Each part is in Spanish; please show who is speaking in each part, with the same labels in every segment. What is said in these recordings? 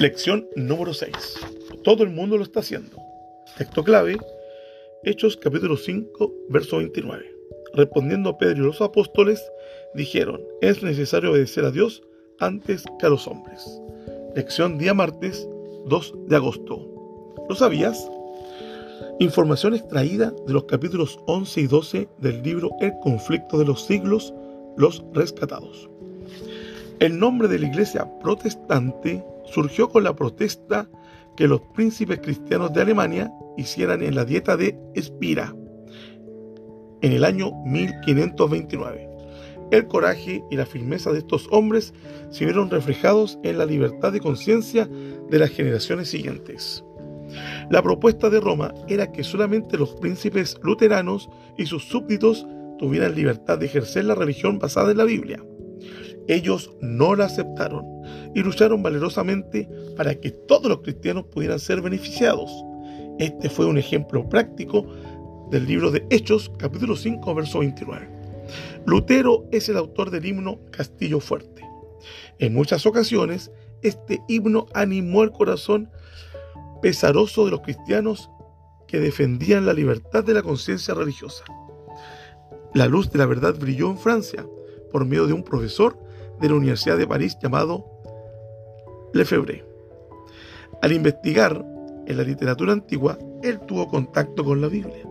Speaker 1: Lección número 6. Todo el mundo lo está haciendo. Texto clave, Hechos capítulo 5, verso 29. Respondiendo Pedro y los apóstoles, dijeron, es necesario obedecer a Dios antes que a los hombres. Lección día martes 2 de agosto. ¿Lo sabías? Información extraída de los capítulos 11 y 12 del libro El conflicto de los siglos, los rescatados. El nombre de la iglesia protestante surgió con la protesta que los príncipes cristianos de Alemania hicieran en la dieta de Espira en el año 1529. El coraje y la firmeza de estos hombres se vieron reflejados en la libertad de conciencia de las generaciones siguientes. La propuesta de Roma era que solamente los príncipes luteranos y sus súbditos tuvieran libertad de ejercer la religión basada en la Biblia. Ellos no la aceptaron y lucharon valerosamente para que todos los cristianos pudieran ser beneficiados. Este fue un ejemplo práctico del libro de Hechos, capítulo 5, verso 29. Lutero es el autor del himno Castillo Fuerte. En muchas ocasiones, este himno animó el corazón pesaroso de los cristianos que defendían la libertad de la conciencia religiosa. La luz de la verdad brilló en Francia por medio de un profesor de la Universidad de París llamado Lefebvre. Al investigar en la literatura antigua, él tuvo contacto con la Biblia.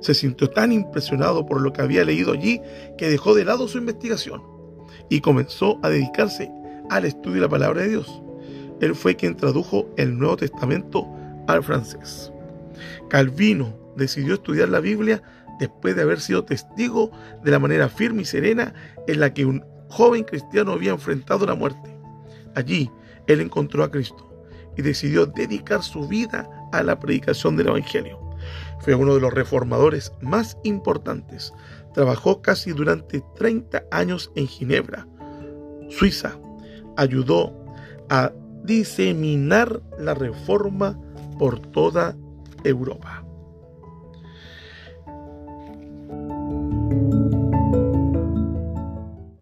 Speaker 1: Se sintió tan impresionado por lo que había leído allí que dejó de lado su investigación y comenzó a dedicarse al estudio de la palabra de Dios. Él fue quien tradujo el Nuevo Testamento al francés. Calvino decidió estudiar la Biblia después de haber sido testigo de la manera firme y serena en la que un joven cristiano había enfrentado la muerte. Allí él encontró a Cristo y decidió dedicar su vida a la predicación del Evangelio. Fue uno de los reformadores más importantes. Trabajó casi durante 30 años en Ginebra, Suiza. Ayudó a diseminar la reforma por toda Europa.